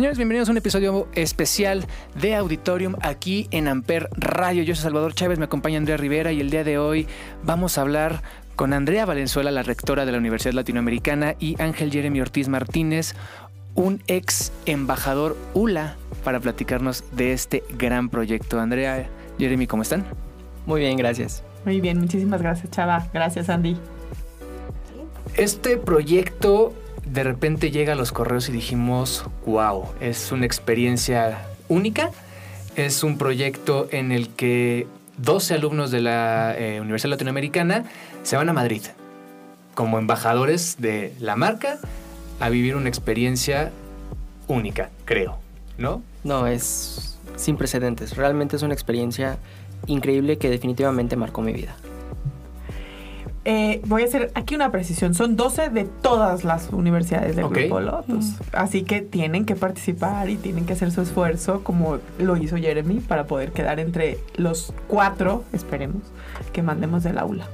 Señores, bienvenidos a un episodio especial de Auditorium aquí en Amper Radio. Yo soy Salvador Chávez, me acompaña Andrea Rivera y el día de hoy vamos a hablar con Andrea Valenzuela, la rectora de la Universidad Latinoamericana, y Ángel Jeremy Ortiz Martínez, un ex embajador ULA, para platicarnos de este gran proyecto. Andrea, Jeremy, ¿cómo están? Muy bien, gracias. Muy bien, muchísimas gracias, Chava. Gracias, Andy. Este proyecto de repente llega a los correos y dijimos, wow, es una experiencia única. Es un proyecto en el que 12 alumnos de la eh, Universidad Latinoamericana se van a Madrid como embajadores de la marca a vivir una experiencia única, creo, ¿no? No, es sin precedentes. Realmente es una experiencia increíble que definitivamente marcó mi vida. Eh, voy a hacer aquí una precisión. Son 12 de todas las universidades del Ok. Grupo Lotus. Así que tienen que participar y tienen que hacer su esfuerzo, como lo hizo Jeremy, para poder quedar entre los cuatro, esperemos, que mandemos del aula.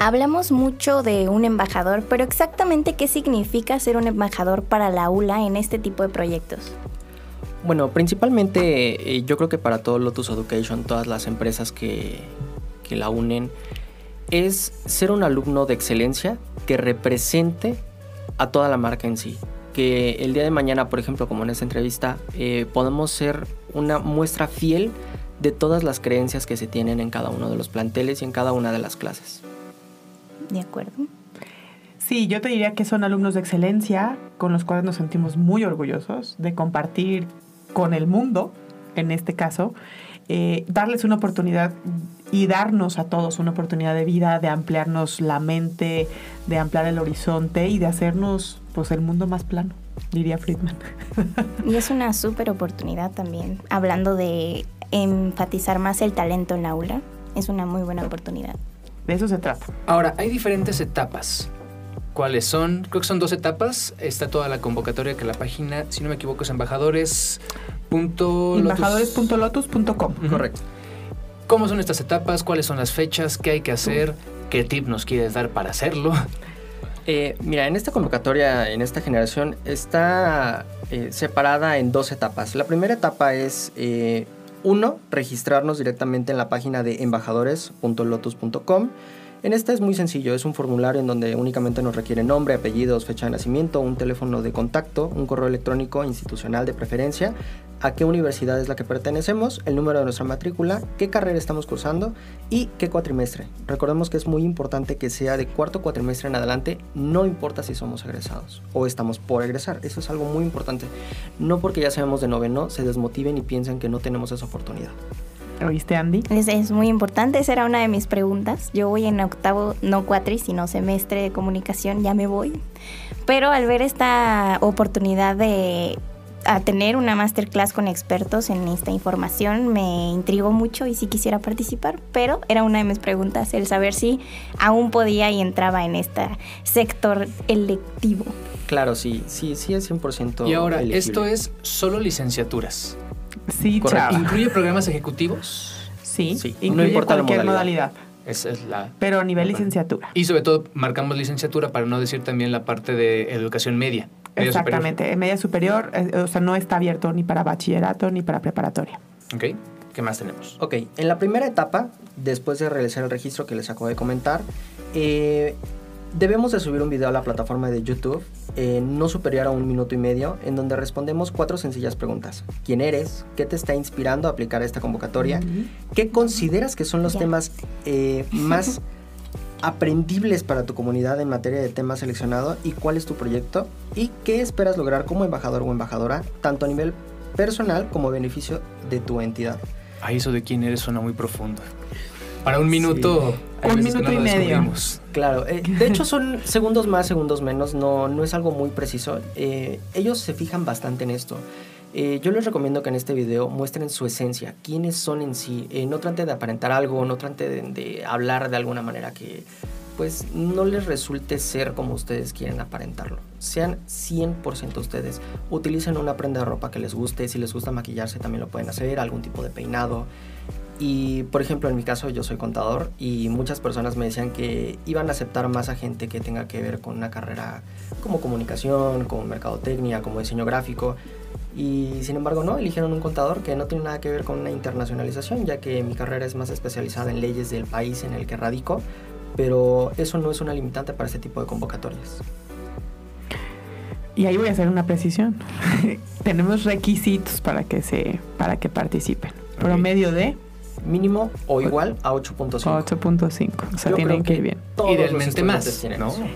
Hablamos mucho de un embajador, pero exactamente qué significa ser un embajador para la ULA en este tipo de proyectos. Bueno, principalmente eh, yo creo que para todo Lotus Education, todas las empresas que, que la unen, es ser un alumno de excelencia que represente a toda la marca en sí. Que el día de mañana, por ejemplo, como en esta entrevista, eh, podemos ser una muestra fiel de todas las creencias que se tienen en cada uno de los planteles y en cada una de las clases. ¿De acuerdo? Sí, yo te diría que son alumnos de excelencia con los cuales nos sentimos muy orgullosos de compartir con el mundo, en este caso, eh, darles una oportunidad y darnos a todos una oportunidad de vida, de ampliarnos la mente, de ampliar el horizonte y de hacernos pues el mundo más plano, diría Friedman. Y es una súper oportunidad también, hablando de enfatizar más el talento en la aula. Es una muy buena oportunidad. De eso se trata. Ahora, hay diferentes etapas. ¿Cuáles son? Creo que son dos etapas. Está toda la convocatoria que la página, si no me equivoco, es embajadores. Embajadores.lotus.com. Correcto. ¿Cómo son estas etapas? ¿Cuáles son las fechas? ¿Qué hay que hacer? ¿Qué tip nos quieres dar para hacerlo? Eh, mira, en esta convocatoria, en esta generación, está eh, separada en dos etapas. La primera etapa es, eh, uno, registrarnos directamente en la página de embajadores.lotus.com. En esta es muy sencillo, es un formulario en donde únicamente nos requiere nombre, apellidos, fecha de nacimiento, un teléfono de contacto, un correo electrónico institucional de preferencia, a qué universidad es la que pertenecemos, el número de nuestra matrícula, qué carrera estamos cursando y qué cuatrimestre. Recordemos que es muy importante que sea de cuarto cuatrimestre en adelante, no importa si somos egresados o estamos por egresar, eso es algo muy importante. No porque ya sabemos de noveno se desmotiven y piensen que no tenemos esa oportunidad. ¿Oíste, Andy? Es, es muy importante, esa era una de mis preguntas. Yo voy en octavo, no cuatri, sino semestre de comunicación, ya me voy. Pero al ver esta oportunidad de a tener una masterclass con expertos en esta información me intrigó mucho y sí quisiera participar, pero era una de mis preguntas el saber si aún podía y entraba en este sector electivo. Claro, sí, sí, sí es 100%. Y ahora, elegible. esto es solo licenciaturas. Sí, Correcto. chava. ¿Incluye programas ejecutivos? Sí, Sí, no incluye importa la cualquier modalidad. modalidad. Esa es la... pero a nivel licenciatura. Y sobre todo marcamos licenciatura para no decir también la parte de educación media. Exactamente, en media superior, eh, o sea, no está abierto ni para bachillerato ni para preparatoria. Ok, ¿qué más tenemos? Ok, en la primera etapa, después de realizar el registro que les acabo de comentar, eh, debemos de subir un video a la plataforma de YouTube, eh, no superior a un minuto y medio, en donde respondemos cuatro sencillas preguntas. ¿Quién eres? ¿Qué te está inspirando a aplicar esta convocatoria? ¿Qué consideras que son los temas eh, más aprendibles para tu comunidad en materia de temas seleccionados y cuál es tu proyecto? ¿Y qué esperas lograr como embajador o embajadora, tanto a nivel personal como beneficio de tu entidad? Ay, eso de quién eres suena muy profundo. Para un minuto. hay Un que minuto no y medio. Claro, eh, de hecho son segundos más, segundos menos, no, no es algo muy preciso. Eh, ellos se fijan bastante en esto. Eh, yo les recomiendo que en este video muestren su esencia, quiénes son en sí. Eh, no traten de aparentar algo, no traten de, de hablar de alguna manera que pues no les resulte ser como ustedes quieren aparentarlo. Sean 100% ustedes. Utilicen una prenda de ropa que les guste. Si les gusta maquillarse también lo pueden hacer. Algún tipo de peinado. Y por ejemplo, en mi caso yo soy contador y muchas personas me decían que iban a aceptar más a gente que tenga que ver con una carrera como comunicación, como mercadotecnia, como diseño gráfico. Y sin embargo no, eligieron un contador que no tiene nada que ver con una internacionalización, ya que mi carrera es más especializada en leyes del país en el que radico, pero eso no es una limitante para este tipo de convocatorias. Y ahí voy a hacer una precisión. Tenemos requisitos para que se para que participen. Promedio de mínimo o igual a 8.5. 8.5. O sea, Yo tienen que ir bien. Idealmente más.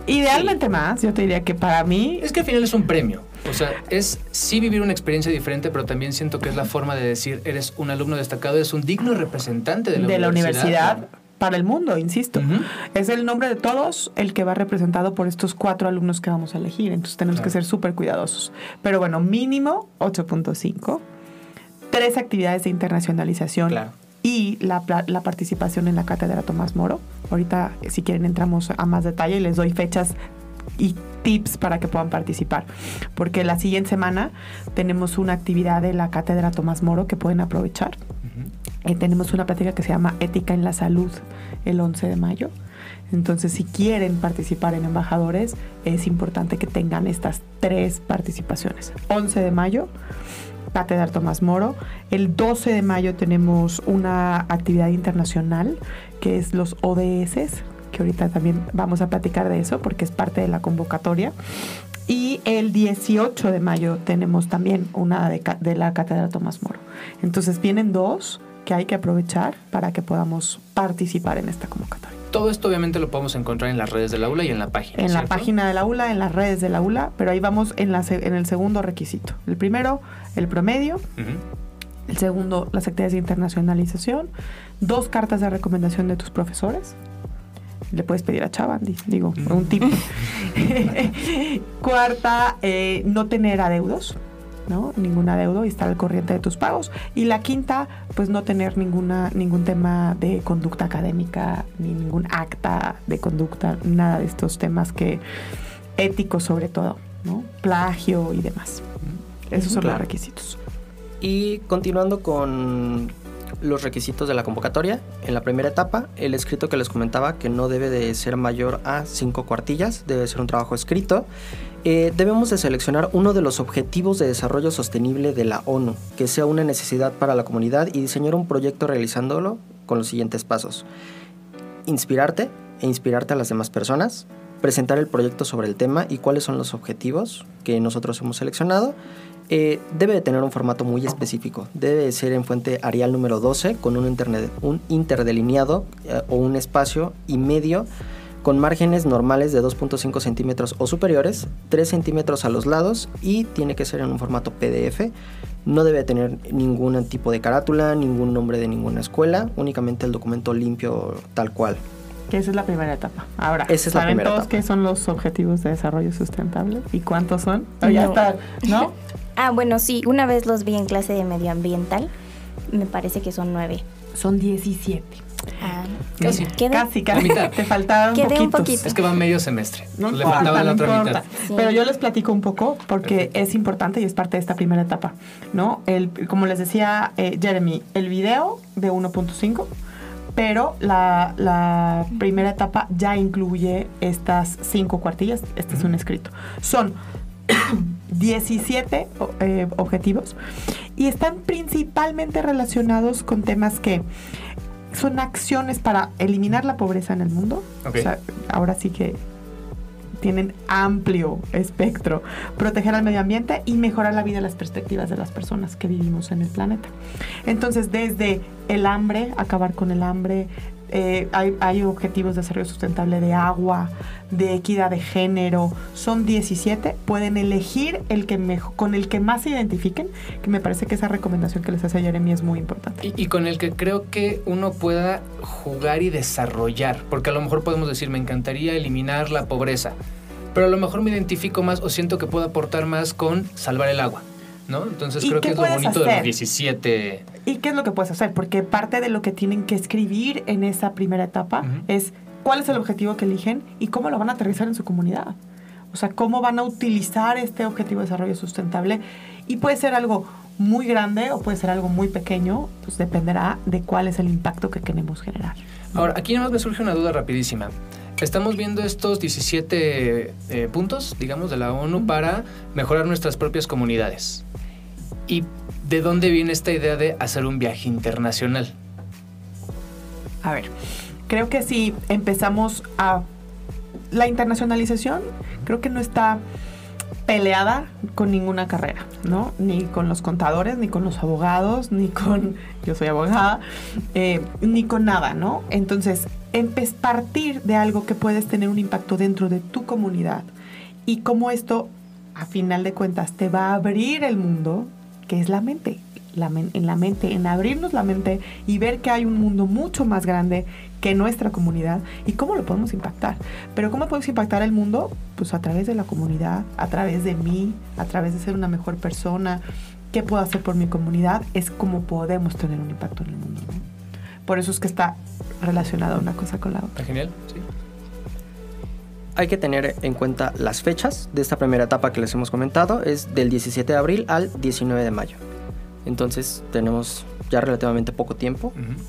Idealmente más, yo te diría que para mí Es que al final es un premio. O sea, es sí vivir una experiencia diferente, pero también siento que es la forma de decir, eres un alumno destacado, eres un digno representante de la de la universidad. universidad para el mundo, insisto. Es el nombre de todos el que va representado por estos cuatro alumnos que vamos a elegir. Entonces tenemos que ser súper cuidadosos. Pero bueno, mínimo 8.5. Tres actividades de internacionalización. Claro. Y la, participación en la cátedra Tomás Moro. Ahorita, si quieren, entramos a más detalle y les doy fechas y tips para que puedan participar. Porque la siguiente semana tenemos una actividad de la cátedra Tomás Moro que pueden aprovechar. Eh, tenemos una plática que se llama Ética en la Salud el 11 de mayo. Entonces, si quieren participar en embajadores, es importante que tengan estas tres participaciones. 11 de mayo, Cátedra Tomás Moro. El 12 de mayo tenemos una actividad internacional que es los ODS, que ahorita también vamos a platicar de eso porque es parte de la convocatoria. Y el 18 de mayo tenemos también una de, la Cátedra Tomás Moro. Entonces vienen dos que hay que aprovechar para que podamos participar en esta convocatoria. Todo esto obviamente lo podemos encontrar en las redes del aula y en la página. En la página del aula, en las redes del aula, pero ahí vamos en, la en el segundo requisito. El primero, el promedio. El segundo, las actividades de internacionalización. Dos cartas de recomendación de tus profesores. Le puedes pedir a Chavandi, digo, un tip. Cuarta, eh, no tener adeudos, ¿no? Ningún adeudo y estar al corriente de tus pagos. Y la quinta, pues no tener ninguna, ningún tema de conducta académica, ni ningún acta de conducta, nada de estos temas que éticos sobre todo, ¿no? Plagio y demás. Esos son Claro. los requisitos. Y continuando con los requisitos de la convocatoria, en la primera etapa, el escrito que les comentaba que no debe de ser mayor a cinco cuartillas, debe ser un trabajo escrito. Eh, debemos de seleccionar uno de los objetivos de desarrollo sostenible de la ONU, que sea una necesidad para la comunidad y diseñar un proyecto realizándolo con los siguientes pasos. Inspirarte e inspirarte a las demás personas, presentar el proyecto sobre el tema y cuáles son los objetivos que nosotros hemos seleccionado. Eh, debe de tener un formato muy específico. Debe de ser en fuente Arial número 12 con un, interne- un interdelineado eh, o un espacio y medio con márgenes normales de 2.5 centímetros o superiores, 3 centímetros a los lados y tiene que ser en un formato PDF. No debe tener ningún tipo de carátula, ningún nombre de ninguna escuela, únicamente el documento limpio tal cual. Que esa es la primera etapa. Ahora, Esa es la ¿saben primera todos etapa. qué son los objetivos de desarrollo sustentable? ¿Y cuántos son? O ya No. está, ¿no? Ah, bueno, sí, una vez los vi en clase de medioambiental. Me parece que son nueve. Son 17. Ah, Casi. quedé- Casi, casi. La mitad. Te faltaban Quedé un poquitos. poquito. Es que va medio semestre. No Le importa, faltaba la no otra importa. mitad. Sí. Pero yo les platico un poco porque Perfecto. es importante y es parte de esta primera etapa, ¿no? El, como les decía eh, Jeremy, el video de 1.5, pero la, la primera etapa ya incluye estas cinco cuartillas. Este es un escrito. Son 17 o- eh, objetivos y están principalmente relacionados con temas que son acciones para eliminar la pobreza en el mundo. O sea, ahora sí que tienen amplio espectro. Proteger al medio ambiente y mejorar la vida y las perspectivas de las personas que vivimos en el planeta. Entonces, desde el hambre, acabar con el hambre, eh, hay, hay objetivos de desarrollo sustentable de agua, de equidad de género, son 17. Pueden elegir el que mejo- con el que más se identifiquen, que me parece que esa recomendación que les hace Jeremy es muy importante. Y, y con el que creo que uno pueda jugar y desarrollar, porque a lo mejor podemos decir, me encantaría eliminar la pobreza, pero a lo mejor me identifico más o siento que puedo aportar más con salvar el agua. ¿No? Entonces ¿Y creo que es lo bonito de los hacer? 17. ¿Y qué es lo que puedes hacer? Porque parte de lo que tienen que escribir en esa primera etapa es cuál es el objetivo que eligen y cómo lo van a aterrizar en su comunidad. O sea, cómo van a utilizar este objetivo de desarrollo sustentable. Y puede ser algo muy grande o puede ser algo muy pequeño, pues dependerá de cuál es el impacto que queremos generar. Ahora, aquí nada más me surge una duda rapidísima. Estamos viendo estos 17 eh, puntos, digamos, de la ONU para mejorar nuestras propias comunidades. ¿Y de dónde viene esta idea de hacer un viaje internacional? A ver, creo que si empezamos a... La internacionalización creo que no está peleada con ninguna carrera, ¿no? Ni con los contadores, ni con los abogados, ni con... Yo soy abogada, eh, ni con nada, ¿no? Entonces, partir de algo que puedes tener un impacto dentro de tu comunidad y cómo esto, a final de cuentas, te va a abrir el mundo, que es la mente. La men- en la mente, en abrirnos la mente y ver que hay un mundo mucho más grande que nuestra comunidad y cómo lo podemos impactar. Pero ¿cómo podemos impactar el mundo? Pues a través de la comunidad, a través de mí, a través de ser una mejor persona. ¿Qué puedo hacer por mi comunidad? Es como podemos tener un impacto en el mundo. ¿no? Por eso es que está relacionada una cosa con la otra. ¿Está genial? Sí. Hay que tener en cuenta las fechas de esta primera etapa que les hemos comentado. Es del 17 de abril al 19 de mayo. Entonces tenemos ya relativamente poco tiempo. Ujú.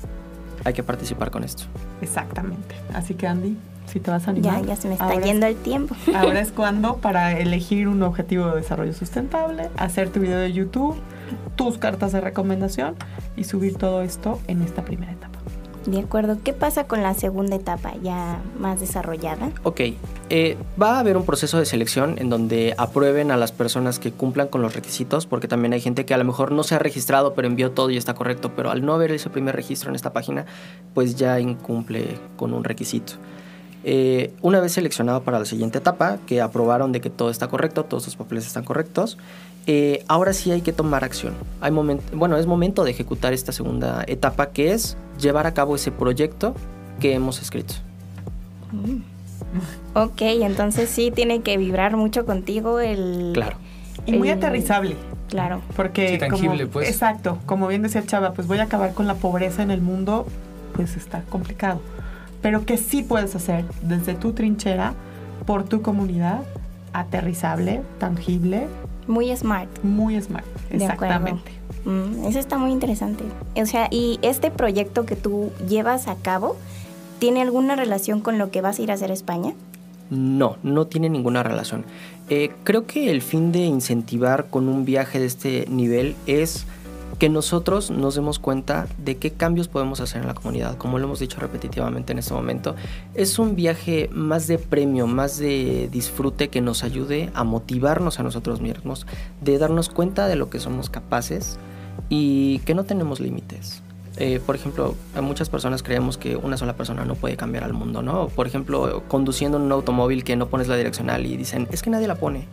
Hay que participar con esto. Exactamente. Así que Andy, si te vas a Ya, animar. ya se me está ahora es- yendo el tiempo. Ahora es cuando para elegir un objetivo de desarrollo sustentable, hacer tu video de YouTube, tus cartas de recomendación y subir todo esto en esta primera etapa. De acuerdo. ¿Qué pasa con la segunda etapa ya más desarrollada? Ok, eh, va a haber un proceso de selección en donde aprueben a las personas que cumplan con los requisitos, porque también hay gente que a lo mejor no se ha registrado, pero envió todo y está correcto, pero al no haber ese primer registro en esta página, pues ya incumple con un requisito. Eh, una vez seleccionado para la siguiente etapa, que aprobaron de que todo está correcto, todos sus papeles están correctos, eh, ahora sí hay que tomar acción. Hay moment- bueno, es momento de ejecutar esta segunda etapa, que es llevar a cabo ese proyecto que hemos escrito. Mm. Ok, entonces sí tiene que vibrar mucho contigo el... Claro. Y muy el- aterrizable, Claro. porque Sí, tangible, como, pues. exacto, como bien decía Chava, pues voy a acabar con la pobreza en el mundo, pues está complicado. Pero que sí puedes hacer desde tu trinchera, por tu comunidad, aterrizable, tangible, Muy smart. muy smart. Exactamente. Mm, eso está muy interesante. O sea, y este proyecto que tú llevas a cabo, ¿tiene alguna relación con lo que vas a ir a hacer a España? No, no tiene ninguna relación. Eh, creo que el fin de incentivar con un viaje de este nivel es que nosotros nos demos cuenta de qué cambios podemos hacer en la comunidad. Como lo hemos dicho repetitivamente en este momento, es un viaje más de premio, más de disfrute que nos ayude a motivarnos a nosotros mismos, de darnos cuenta de lo que somos capaces y que no tenemos límites. Eh, por ejemplo, muchas personas creemos que una sola persona no puede cambiar al mundo, ¿no? Por ejemplo, conduciendo en un automóvil que no pones la direccional y dicen, es que nadie la pone.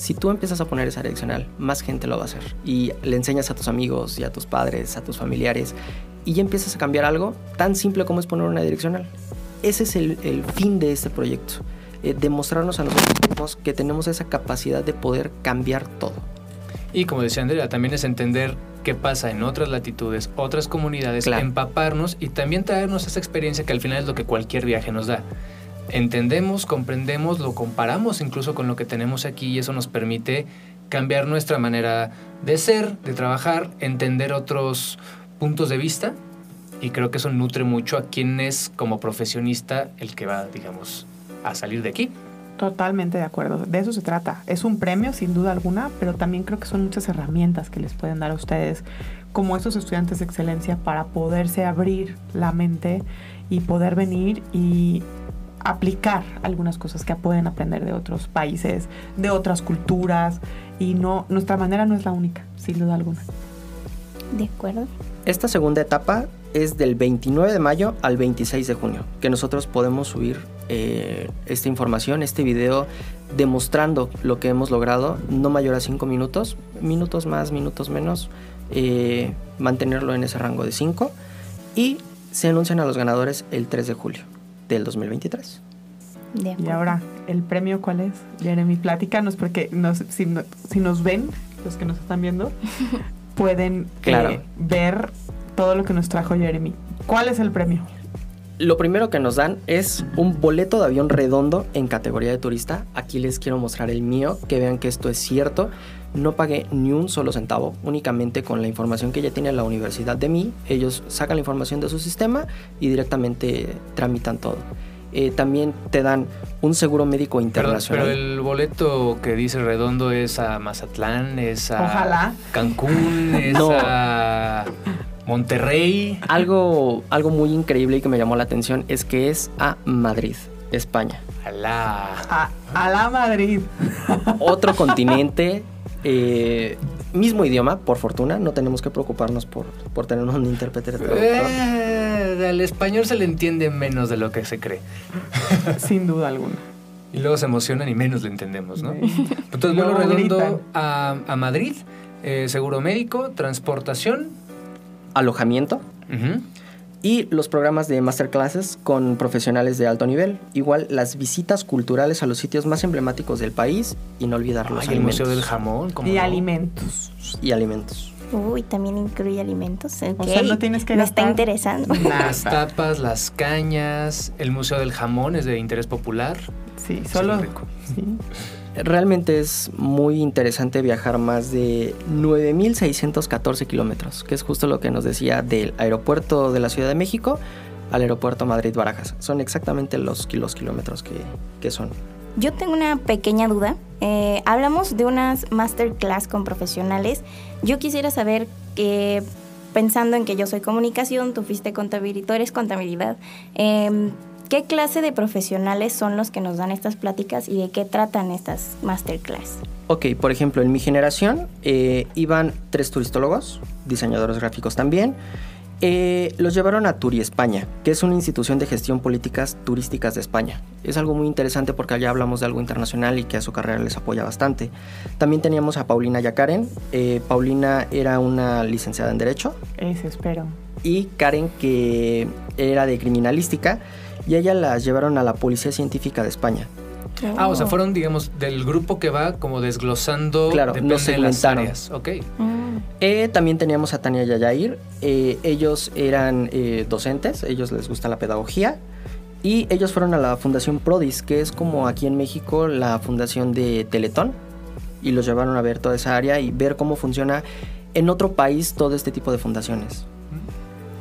Si tú empiezas a poner esa direccional, más gente lo va a hacer. Y le enseñas a tus amigos y a tus padres, a tus familiares, y ya empiezas a cambiar algo tan simple como es poner una direccional. Ese es el, el fin de este proyecto. eh, demostrarnos a nosotros mismos que tenemos esa capacidad de poder cambiar todo. Y como decía Andrea, también es entender qué pasa en otras latitudes, otras comunidades, Claro. empaparnos y también traernos esa experiencia que al final es lo que cualquier viaje nos da. Entendemos, comprendemos, lo comparamos incluso con lo que tenemos aquí y eso nos permite cambiar nuestra manera de ser, de trabajar, entender otros puntos de vista y creo que eso nutre mucho a quien es como profesionista el que va, digamos, a salir de aquí. Totalmente de acuerdo. De eso se trata. Es un premio, sin duda alguna, pero también creo que son muchas herramientas que les pueden dar a ustedes, como esos estudiantes de excelencia, para poderse abrir la mente y poder venir y aplicar algunas cosas que pueden aprender de otros países, de otras culturas. Y no, nuestra manera no es la única, sin duda alguna. De acuerdo. Esta segunda etapa es del 29 de mayo al 26 de junio, que nosotros podemos subir eh, esta información, este video, demostrando lo que hemos logrado, no mayor a 5 minutos, minutos más, minutos menos, eh, mantenerlo en ese rango de 5 y se anuncian a los ganadores el 3 de julio del 2023. De acuerdo. Y ahora, ¿el premio cuál es? Jeremy, platícanos, porque nos, si, no- si nos ven, los que nos están viendo, pueden eh, ver todo lo que nos trajo Jeremy. ¿Cuál es el premio? Lo primero que nos dan es un boleto de avión redondo en categoría de turista. Aquí les quiero mostrar el mío, que vean que esto es cierto. No pagué ni un solo centavo, únicamente con la información que ya tiene la universidad de mí. Ellos sacan la información de su sistema y directamente tramitan todo. Eh, también te dan un seguro médico internacional. pero el boleto que dice redondo es a Mazatlán, es a Ojalá. Cancún, es No. a Monterrey. Algo, algo muy increíble y que me llamó la atención es que es a Madrid, España. Alá. A, a la Madrid. Otro continente, eh, mismo idioma, por fortuna. No tenemos que preocuparnos por, por tener un intérprete traductor. Eh, al español se le entiende menos de lo que se cree. Sin duda alguna. Y luego se emocionan y menos le entendemos, ¿no? Sí. Entonces, vuelo redondo a, a Madrid, eh, seguro médico, transportación. Alojamiento y los programas de masterclasses con profesionales de alto nivel. Igual las visitas culturales a los sitios más emblemáticos del país y no olvidar los Ay, el alimentos. Museo del Jamón. ¿cómo Y no? alimentos. Y alimentos. Uy, también incluye alimentos. O sea, no tienes que Me está interesando. Las tapas, las cañas, el Museo del Jamón es de interés popular. Sí, Sí, solo. rico. Sí. Realmente es muy interesante viajar más de 9.614 kilómetros, que es justo lo que nos decía del aeropuerto de la Ciudad de México al aeropuerto Madrid-Barajas. Son exactamente los, ki- los kilómetros que, que son. Yo tengo una pequeña duda. Eh, hablamos de unas masterclass con profesionales. Yo quisiera saber que, pensando en que yo soy comunicación, tú fuiste contabilidad, tú eres contabilidad, em, ¿qué clase de profesionales son los que nos dan estas pláticas y de qué tratan estas masterclass? Ok, por ejemplo, en mi generación eh, iban tres turistólogos, diseñadores gráficos también. Eh, los llevaron a Turi España, que es una institución de gestión políticas turísticas de España. Es algo muy interesante porque allá hablamos de algo internacional y que a su carrera les apoya bastante. También teníamos a Paulina Yacaren. Eh, Paulina era una licenciada en Derecho Eso espero. y Karen que era de criminalística y ella las llevaron a la Policía Científica de España. Ah, o sea, Oh. fueron, digamos, del grupo que va como desglosando Claro, depende nos de las áreas. Ok. Mm. Eh, también teníamos a Tania Yayair. Eh, ellos eran eh, docentes, ellos les gusta la pedagogía. Y ellos fueron a la Fundación Prodis, que es como aquí en México la fundación de Teletón. Y los llevaron a ver toda esa área y ver cómo funciona en otro país todo este tipo de fundaciones.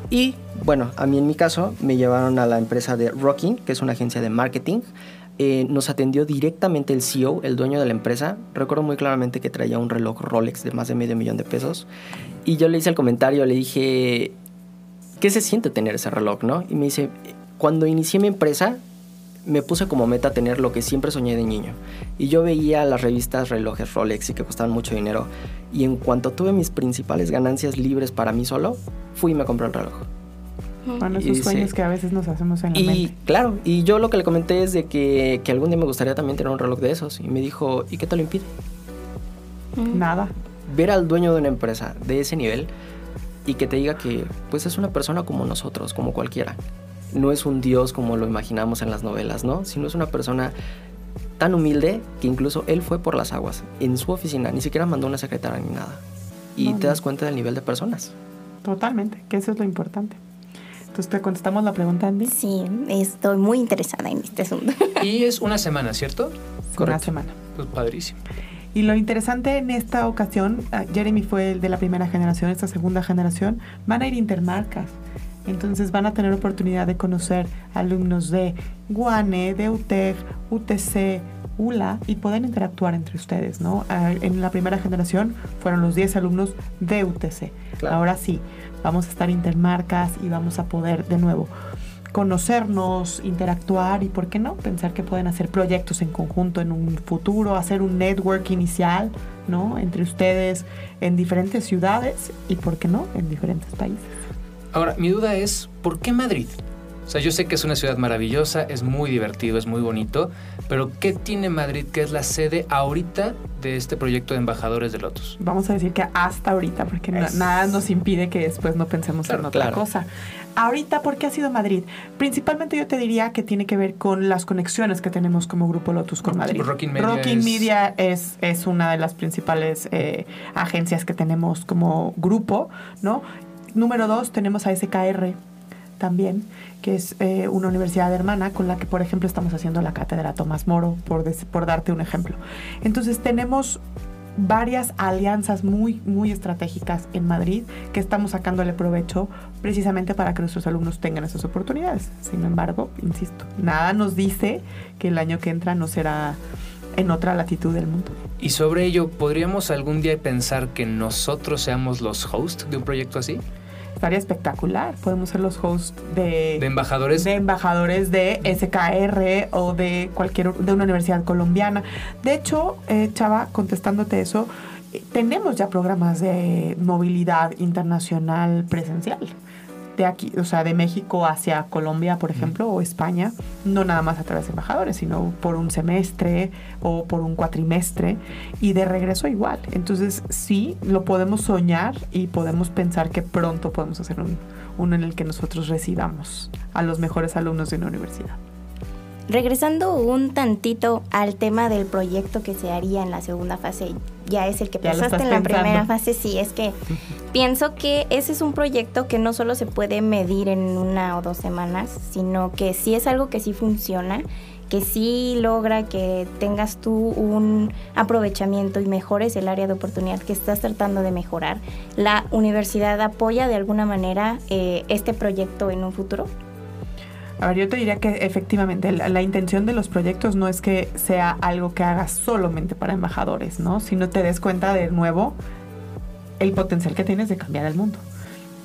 Y bueno, a mí en mi caso me llevaron a la empresa de Rocking, que es una agencia de marketing. Eh, nos atendió directamente el CEO, el dueño de la empresa. Recuerdo muy claramente que traía un reloj Rolex de más de medio millón de pesos. Y yo le hice el comentario, le dije, ¿qué se siente tener ese reloj, no? Y me dice, cuando inicié mi empresa, me puse como meta tener lo que siempre soñé de niño. Y yo veía las revistas relojes Rolex y que costaban mucho dinero. Y en cuanto tuve mis principales ganancias libres para mí solo, fui y me compré el reloj. Bueno, Y esos dice- sueños que a veces nos hacemos en la Y mente. claro, y yo lo que le comenté es de que, que algún día me gustaría también tener un reloj de esos. Y me dijo, ¿y qué te lo impide? Mm. Nada. Ver al dueño de una empresa de ese nivel y que te diga que pues es una persona como nosotros, como cualquiera. No es un dios como lo imaginamos en las novelas, ¿no? Sino es una persona tan humilde que incluso él fue por las aguas en su oficina, ni siquiera mandó una secretaria ni nada. Y No, te das cuenta del nivel de personas. Totalmente, que eso es lo importante. Entonces, ¿te contestamos la pregunta, Andy? Sí, estoy muy interesada en este asunto. Y es una semana, ¿cierto? Una Correcto. semana. Pues padrísimo. Y lo interesante en esta ocasión, ah, Jeremy fue el de la primera generación, esta segunda generación, van a ir intermarcas. Entonces van a tener oportunidad de conocer alumnos de Guane, de UTEC, UTC, ULA y poder interactuar entre ustedes, ¿no? Ah, En la primera generación fueron los 10 alumnos de UTC. Claro. Ahora sí, vamos a estar intermarcas y vamos a poder de nuevo conocernos, interactuar y, ¿por qué no? Pensar que pueden hacer proyectos en conjunto en un futuro, hacer un network inicial, ¿no? Entre ustedes en diferentes ciudades y, ¿por qué no? En diferentes países. Ahora, mi duda es, ¿por qué Madrid? O sea, yo sé que es una ciudad maravillosa, es muy divertido, es muy bonito, pero ¿qué tiene Madrid que es la sede ahorita de este proyecto de embajadores de Lotus? Vamos a decir que hasta ahorita, porque Es- nada nos impide que después no pensemos Claro, en otra claro. cosa. Ahorita, ¿por qué ha sido Madrid? Principalmente yo te diría que tiene que ver con las conexiones que tenemos como Grupo Lotus con Madrid. Rocking Media Rocking es- Media es, es una de las principales eh, agencias que tenemos como grupo, ¿no? Número dos, tenemos a SKR también, que es eh, una universidad hermana con la que, por ejemplo, estamos haciendo la cátedra Tomás Moro, por, des- por darte un ejemplo. Entonces tenemos varias alianzas muy, muy estratégicas en Madrid que estamos sacándole provecho precisamente para que nuestros alumnos tengan esas oportunidades. Sin embargo, insisto, nada nos dice que el año que entra no será en otra latitud del mundo. Y sobre ello, ¿podríamos algún día pensar que nosotros seamos los hosts de un proyecto así? Estaría espectacular. Podemos ser los hosts de, De embajadores. de embajadores de SKR o de cualquier de una universidad colombiana. De hecho, eh, Chava, contestándote eso, eh, tenemos ya programas de movilidad internacional presencial. De aquí, o sea, de México hacia Colombia, por ejemplo, o España, no nada más a través de embajadores, sino por un semestre o por un cuatrimestre y de regreso igual. Entonces, sí, lo podemos soñar y podemos pensar que pronto podemos hacer un, uno en el que nosotros recibamos a los mejores alumnos de una universidad. Regresando un tantito al tema del proyecto que se haría en la segunda fase, ya es el que Ya pensaste en la pensando. primera fase, sí, es que pienso que ese es un proyecto que no solo se puede medir en una o dos semanas, sino que sí es algo que sí funciona, que sí logra que tengas tú un aprovechamiento y mejores el área de oportunidad que estás tratando de mejorar. ¿La universidad apoya de alguna manera eh, este proyecto en un futuro? A ver, yo te diría que efectivamente la, la intención de los proyectos no es que sea algo que hagas solamente para embajadores, ¿no? Sino te des cuenta de nuevo el potencial que tienes de cambiar el mundo,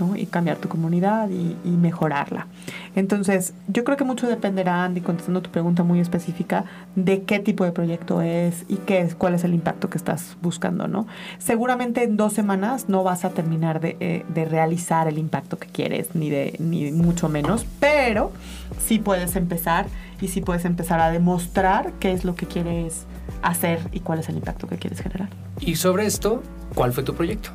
¿no? Y cambiar tu comunidad y, y mejorarla. Entonces, yo creo que mucho dependerá, Andy, contestando tu pregunta muy específica, de qué tipo de proyecto es y qué es, cuál es el impacto que estás buscando, ¿no? Seguramente en dos semanas no vas a terminar de, eh, de realizar el impacto que quieres, ni, de, ni mucho menos, pero sí puedes empezar y sí puedes empezar a demostrar qué es lo que quieres hacer y cuál es el impacto que quieres generar. Y sobre esto, ¿cuál fue tu proyecto?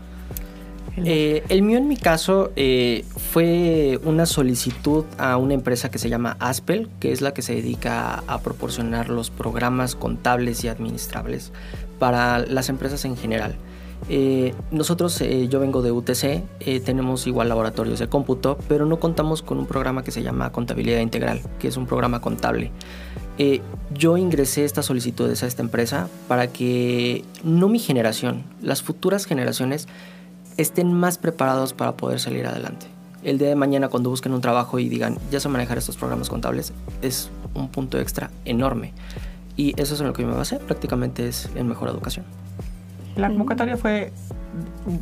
Eh, el mío en mi caso eh, fue una solicitud a una empresa que se llama Aspel, que es la que se dedica a, a proporcionar los programas contables y administrables para las empresas en general. Eh, nosotros, eh, yo vengo de UTC, eh, tenemos igual laboratorios de cómputo, pero no contamos con un programa que se llama Contabilidad Integral, que es un programa contable. Yo ingresé estas solicitudes a esta empresa para que no mi generación, las futuras generaciones estén más preparados para poder salir adelante. El día de mañana cuando busquen un trabajo y digan, ya sé manejar estos programas contables, es un punto extra enorme. Y eso es en lo que me basé, prácticamente es en mejor educación. La convocatoria fue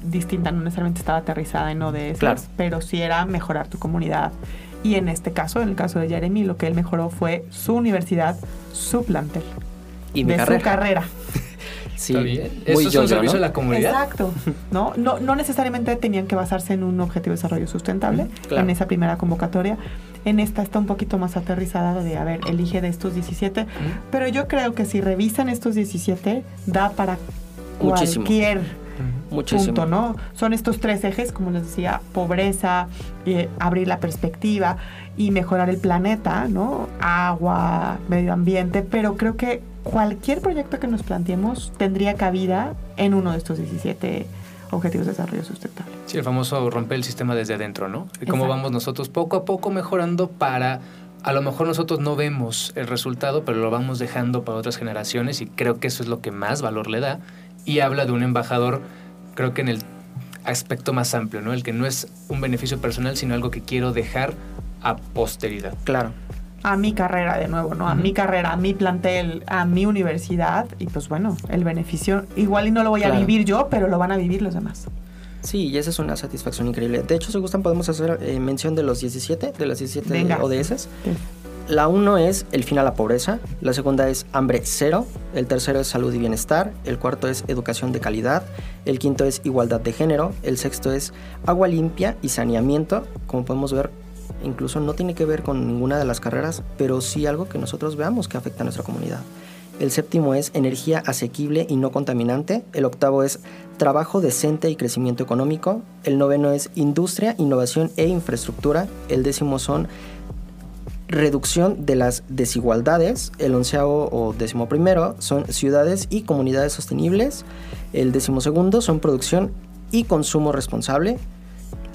distinta, no necesariamente estaba aterrizada en ODS, Claro. pero sí era mejorar tu comunidad. Y en este caso, en el caso de Jeremy, lo que él mejoró fue su universidad, su plantel, Y mi de carrera. su carrera. Sí, Está bien. Eso es un servicio ¿no? a la comunidad. Exacto. ¿no? No, no necesariamente tenían que basarse en un objetivo de desarrollo sustentable claro. en esa primera convocatoria. En esta está un poquito más aterrizada de, a ver, elige de estos 17. Pero yo creo que si revisan estos 17, da para Muchísimo. cualquier Muchísimo. punto, ¿no? Son estos tres ejes, como les decía, pobreza, eh, abrir la perspectiva y mejorar el planeta, ¿no? Agua, medio ambiente, pero creo que cualquier proyecto que nos planteemos tendría cabida en uno de estos 17 objetivos de desarrollo sustentable. Sí, el famoso romper el sistema desde adentro, ¿no? Y cómo Exacto. vamos nosotros poco a poco mejorando para... A lo mejor nosotros no vemos el resultado, pero lo vamos dejando para otras generaciones y creo que eso es lo que más valor le da. Y habla de un embajador, creo que en el aspecto más amplio, ¿no? El que no es un beneficio personal, sino algo que quiero dejar a posteridad. Claro. A mi carrera, de nuevo, ¿no? A mi carrera, a mi plantel, a mi universidad. Y pues bueno, el beneficio, igual y no lo voy a vivir yo, pero lo van a vivir los demás. Sí, y esa es una satisfacción increíble. De hecho, si gustan, podemos hacer eh, mención de los 17, de las 17 Venga. ODS. La uno es el fin a la pobreza, la segunda es hambre cero, el tercero es salud y bienestar, el cuarto es educación de calidad, el quinto es igualdad de género, el sexto es agua limpia y saneamiento. Como podemos ver, incluso no tiene que ver con ninguna de las carreras, pero sí algo que nosotros veamos que afecta a nuestra comunidad. El séptimo es energía asequible y no contaminante. El octavo es trabajo decente y crecimiento económico. El noveno es industria, innovación e infraestructura. El décimo son reducción de las desigualdades. El onceavo o décimo primero son ciudades y comunidades sostenibles. El décimo segundo son producción y consumo responsable.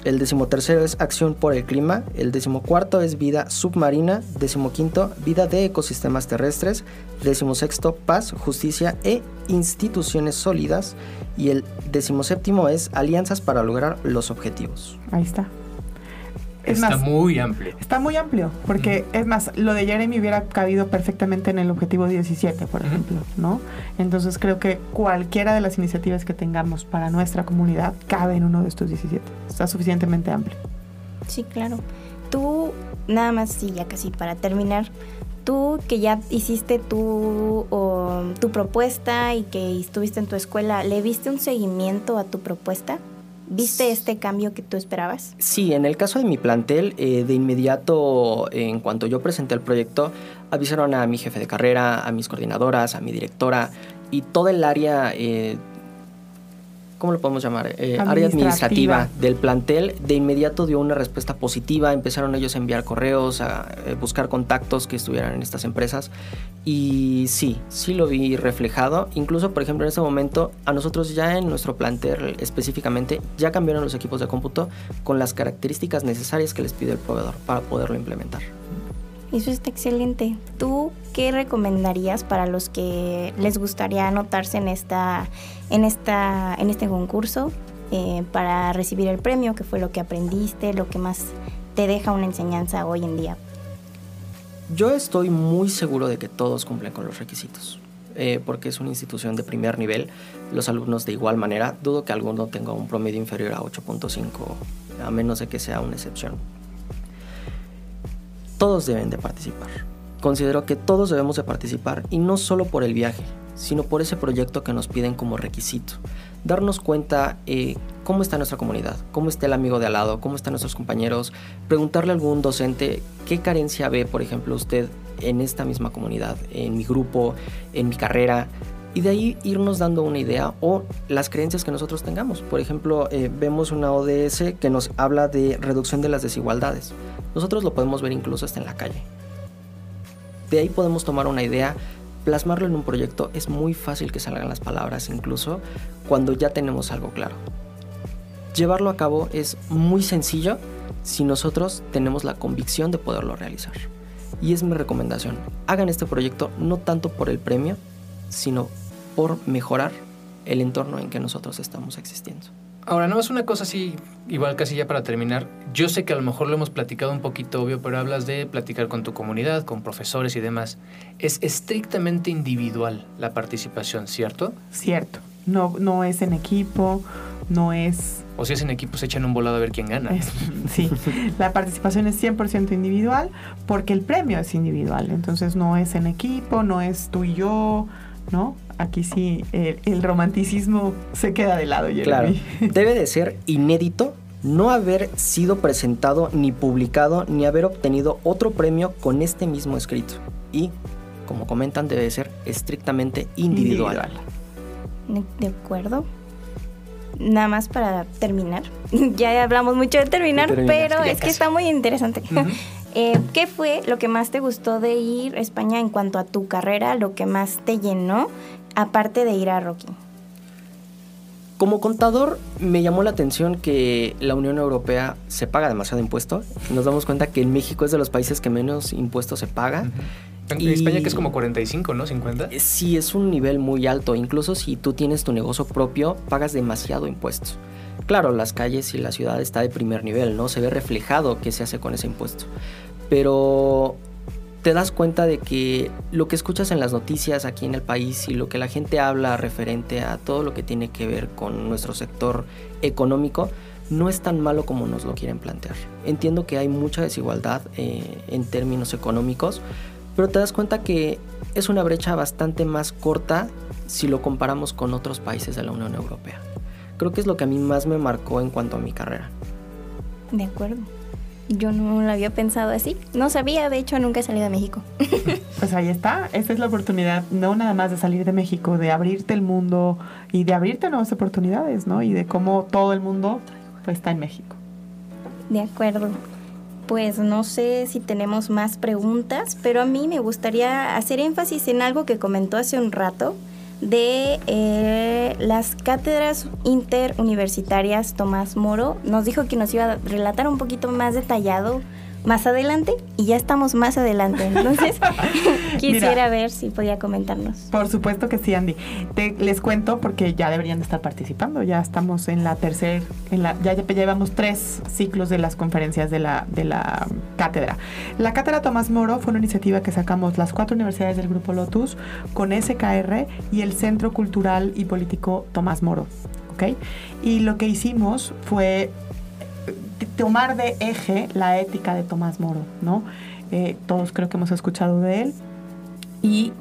El decimotercero es acción por el clima. El decimocuarto es vida submarina. Decimoquinto, vida de ecosistemas terrestres. Decimosexto, paz, justicia e instituciones sólidas. Y el decimoséptimo es alianzas para lograr los objetivos. Ahí está. Está muy amplio. Está muy amplio, porque es más, lo de Jeremy hubiera cabido perfectamente en el objetivo 17, por ejemplo, ¿no? Entonces creo que cualquiera de las iniciativas que tengamos para nuestra comunidad cabe en uno de estos 17. Está suficientemente amplio. Sí, claro. Tú, nada más, sí, ya casi para terminar, tú que ya hiciste tu, o, tu propuesta y que estuviste en tu escuela, ¿le viste un seguimiento a tu propuesta? ¿Viste este cambio que tú esperabas? Sí, en el caso de mi plantel, eh, de inmediato, en cuanto yo presenté el proyecto, avisaron a mi jefe de carrera, a mis coordinadoras, a mi directora y todo el área eh, ¿cómo lo podemos llamar? Eh, área administrativa del plantel, de inmediato dio una respuesta positiva, empezaron ellos a enviar correos, a eh, buscar contactos que estuvieran en estas empresas y sí, sí lo vi reflejado. Incluso, por ejemplo, en este momento, a nosotros ya en nuestro plantel específicamente, ya cambiaron los equipos de cómputo con las características necesarias que les pide el proveedor para poderlo implementar. Eso está excelente. ¿Tú qué recomendarías para los que les gustaría anotarse en esta, en esta, en este concurso eh, para recibir el premio? ¿Qué fue lo que aprendiste? Lo que más te deja una enseñanza hoy en día. Yo estoy muy seguro de que todos cumplen con los requisitos. Eh, porque es una institución de primer nivel, los alumnos de igual manera, dudo que alguno tenga un promedio inferior a 8.5, a menos de que sea una excepción todos deben de participar. Considero que todos debemos de participar y no solo por el viaje, sino por ese proyecto que nos piden como requisito. Darnos cuenta eh, cómo está nuestra comunidad, cómo está el amigo de al lado, cómo están nuestros compañeros, preguntarle a algún docente qué carencia ve, por ejemplo, usted en esta misma comunidad, en mi grupo, en mi carrera, y de ahí irnos dando una idea o las creencias que nosotros tengamos. Por ejemplo, eh, vemos una ODS que nos habla de reducción de las desigualdades. Nosotros lo podemos ver incluso hasta en la calle. De ahí podemos tomar una idea, plasmarlo en un proyecto. Es muy fácil que salgan las palabras incluso cuando ya tenemos algo claro. Llevarlo a cabo es muy sencillo si nosotros tenemos la convicción de poderlo realizar. Y es mi recomendación. Hagan este proyecto no tanto por el premio, sino por mejorar el entorno en que nosotros estamos existiendo. Ahora, no es una cosa así, igual casi ya para terminar. Yo sé que a lo mejor lo hemos platicado un poquito obvio, pero hablas de platicar con tu comunidad, con profesores y demás. Es estrictamente individual la participación, ¿cierto? Cierto. No, no es en equipo, no es... O si es en equipo, se echan un volado a ver quién gana. sí, la participación es 100% individual porque el premio es individual. Entonces no es en equipo, no es tú y yo, ¿no? Aquí sí el, romanticismo se queda de lado, Jeremy. Claro, debe de ser inédito no haber sido presentado ni publicado ni haber obtenido otro premio con este mismo escrito. Y, como comentan, debe de ser estrictamente individual. De acuerdo. Nada más para terminar. ya hablamos mucho de terminar, pero es que está muy interesante. Eh, ¿Qué fue lo que más te gustó de ir a España en cuanto a tu carrera, lo que más te llenó, aparte de ir a Rocky? Como contador, me llamó la atención que la Unión Europea se paga demasiado impuesto. Nos damos cuenta que en México es de los países que menos impuestos se paga. En España que es como 45, ¿no? 50. Eh, sí, es un nivel muy alto. Incluso si tú tienes tu negocio propio, pagas demasiado impuesto. Claro, las calles y la ciudad está de primer nivel, ¿no? Se ve reflejado qué se hace con ese impuesto. Pero te das cuenta de que lo que escuchas en las noticias aquí en el país y lo que la gente habla referente a todo lo que tiene que ver con nuestro sector económico no es tan malo como nos lo quieren plantear. Entiendo que hay mucha desigualdad eh, en términos económicos, pero te das cuenta que es una brecha bastante más corta si lo comparamos con otros países de la Unión Europea creo que es lo que a mí más me marcó en cuanto a mi carrera. De acuerdo. Yo no lo había pensado así. No sabía, de hecho, nunca he salido de México. Pues ahí está. Esta es la oportunidad, no nada más de salir de México, de abrirte el mundo y de abrirte nuevas oportunidades, ¿no? Y de cómo todo el mundo pues, está en México. De acuerdo. Pues no sé si tenemos más preguntas, pero a mí me gustaría hacer énfasis en algo que comentó hace un rato de eh, las cátedras interuniversitarias Tomás Moro. Nos dijo que nos iba a relatar un poquito más detallado más adelante y ya estamos más adelante. Entonces, quisiera ver si podía comentarnos. Por supuesto que sí, Andy. Te, les cuento porque ya deberían de estar participando. Ya estamos en la tercera, la, ya llevamos tres ciclos de las conferencias de la, de la cátedra. La cátedra Tomás Moro fue una iniciativa que sacamos las cuatro universidades del Grupo Lotus con SKR y el Centro Cultural y Político Tomás Moro. ¿ok? Y lo que hicimos fue tomar de eje la ética de Tomás Moro, ¿no? Eh, todos creo que hemos escuchado de él. Y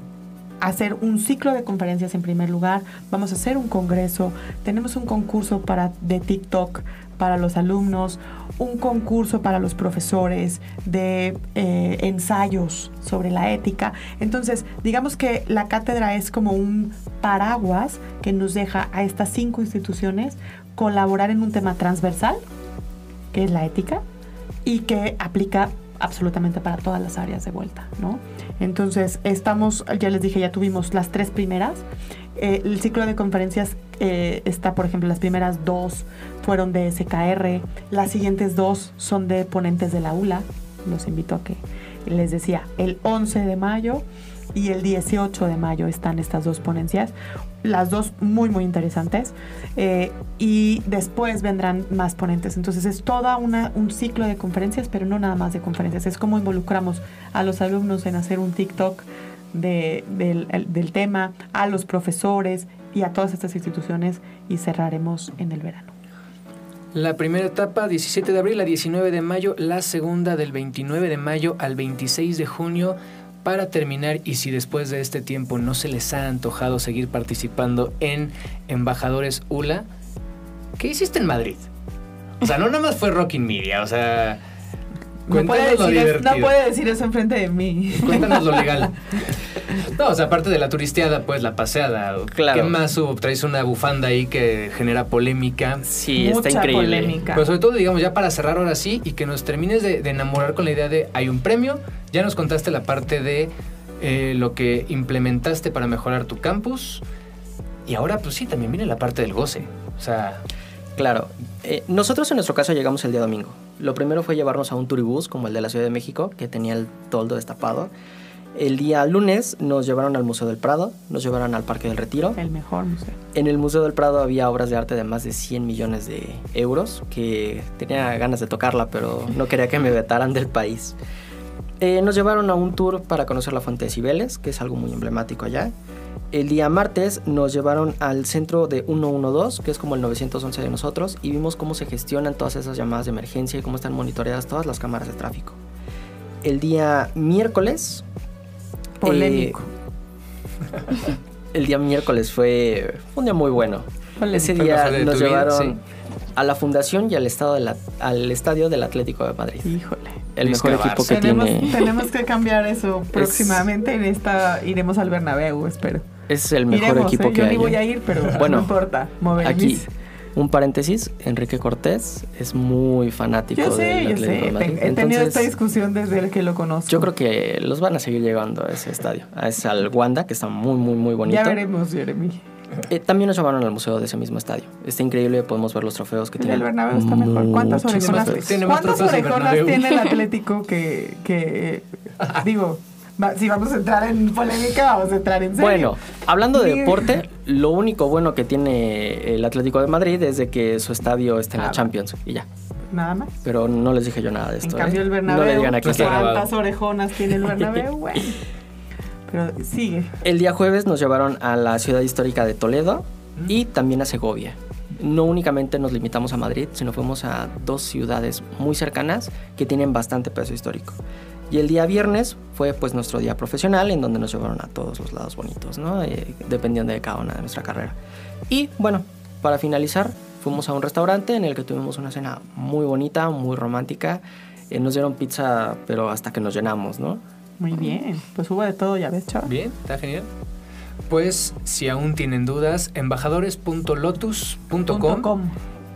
hacer un ciclo de conferencias en primer lugar, vamos a hacer un congreso, tenemos un concurso para, de TikTok para los alumnos, un concurso para los profesores de eh, ensayos sobre la ética. Entonces, digamos que la cátedra es como un paraguas que nos deja a estas cinco instituciones colaborar en un tema transversal que es la ética, y que aplica absolutamente para todas las áreas de vuelta, ¿no? Entonces, estamos, ya les dije, ya tuvimos las tres primeras. Eh, el ciclo de conferencias eh, está, por ejemplo, las primeras dos fueron de SKR, las siguientes dos son de ponentes de la ULA. Los invito a que les decía, el 11 de mayo y el 18 de mayo están estas dos ponencias, las dos muy muy interesantes eh, y después vendrán más ponentes. Entonces es una, un ciclo de conferencias, pero no nada más de conferencias, es como involucramos a los alumnos en hacer un TikTok de, del, del tema, a los profesores y a todas estas instituciones y cerraremos en el verano. La primera etapa, 17 de abril a 19 de mayo, la segunda del 29 de mayo al 26 de junio para terminar, y si después de este tiempo no se les ha antojado seguir participando en Embajadores ULA, ¿qué hiciste en Madrid? O sea, no nada más fue Rocking Media, o sea... No puede, lo decir no puede decir eso enfrente de mí. Cuéntanos lo legal. No, o sea, aparte de la turisteada, pues la paseada. Claro. ¿Qué más hubo? Traes una bufanda ahí que genera polémica. Sí, está increíble. Polémica. Pero sobre todo, digamos, ya para cerrar ahora sí y que nos termines de, de enamorar con la idea de hay un premio, ya nos contaste la parte de eh, lo que implementaste para mejorar tu campus. Y ahora, pues sí, también viene la parte del goce. O sea. Claro. Eh, nosotros en nuestro caso llegamos el día domingo. Lo primero fue llevarnos a un turibús como el de la Ciudad de México, que tenía el toldo destapado. El día lunes nos llevaron al Museo del Prado, nos llevaron al Parque del Retiro. El mejor museo. En el Museo del Prado había obras de arte de más de 100 millones de euros, que tenía ganas de tocarla, pero no quería que me vetaran del país. Eh, nos llevaron a un tour para conocer la Fuente de Cibeles, que es algo muy emblemático allá. El día martes nos llevaron al centro de 112, que es como el 911 de nosotros, y vimos cómo se gestionan todas esas llamadas de emergencia y cómo están monitoreadas todas las cámaras de tráfico. El día miércoles... Polémico. Eh, el día miércoles fue un día muy bueno. Ese día nos llevaron a la fundación y al, estado de al estadio del Atlético de Madrid. Híjole el mejor equipo que tenemos, tiene. Tenemos que cambiar eso próximamente. En esta iremos al Bernabéu, espero. Es el mejor equipo ¿eh? que Yo hay. ni voy a ir, pero bueno, no importa. Aquí, un paréntesis, Enrique Cortés es muy fanático yo sé, del yo Atlético sé. de Madrid. He tenido esta discusión desde el que lo conozco. Yo creo que los van a seguir llevando a ese estadio. A ese al Wanda, que está muy, muy, muy bonito. Ya veremos, Jeremy. Eh, también nos llevaron al museo de ese mismo estadio. Está increíble, podemos ver los trofeos que tiene. El Bernabéu está mejor. ¿Cuántas orejonas tiene? ¿Cuántas orejonas tiene el Atlético que, que digo, si vamos a entrar en polémica, vamos a entrar en serio. Bueno, hablando de deporte, lo único bueno que tiene el Atlético de Madrid es de que su estadio está en la ah, Champions y ya. Nada más. Pero no les dije yo nada de esto. En cambio, ¿eh? el Bernabéu, no le digan aquí ¿cuántas orejonas tiene el Bernabéu? Bueno. Pero sigue. El día jueves nos llevaron a la ciudad histórica de Toledo y también a Segovia. No únicamente nos limitamos a Madrid, sino fuimos a dos ciudades muy cercanas que tienen bastante peso histórico. Y el día viernes fue pues nuestro día profesional en donde nos llevaron a todos los lados bonitos, ¿no? Eh, dependiendo de cada una de nuestra carrera. Y bueno, para finalizar, fuimos a un restaurante en el que tuvimos una cena muy bonita, muy romántica eh, nos dieron pizza, pero hasta que nos llenamos, ¿no? Muy bien. Pues hubo de todo, ya ves, chaval. Bien, está genial. Pues si aún tienen dudas, embajadores.lotus.com. Com.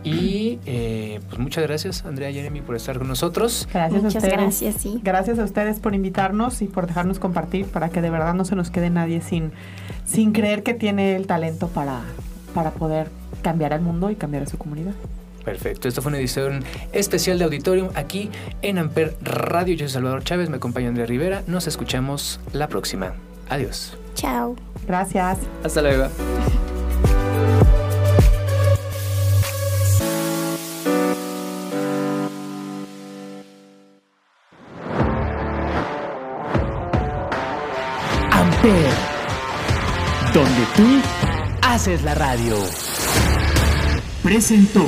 Y eh, pues muchas gracias, Andrea Jeremy, por estar con nosotros. Gracias a Muchas ustedes. gracias, sí. Gracias a ustedes por invitarnos y por dejarnos compartir para que de verdad no se nos quede nadie sin, sin creer que tiene el talento para, para poder cambiar al mundo y cambiar a su comunidad. Perfecto, esto fue una edición especial de Auditorium aquí en Amper Radio. Yo soy Salvador Chávez, me acompaña Andrea Rivera. Nos escuchamos la próxima. Adiós. Chao. Gracias. Hasta luego. Amper, donde tú haces la radio. Presentó.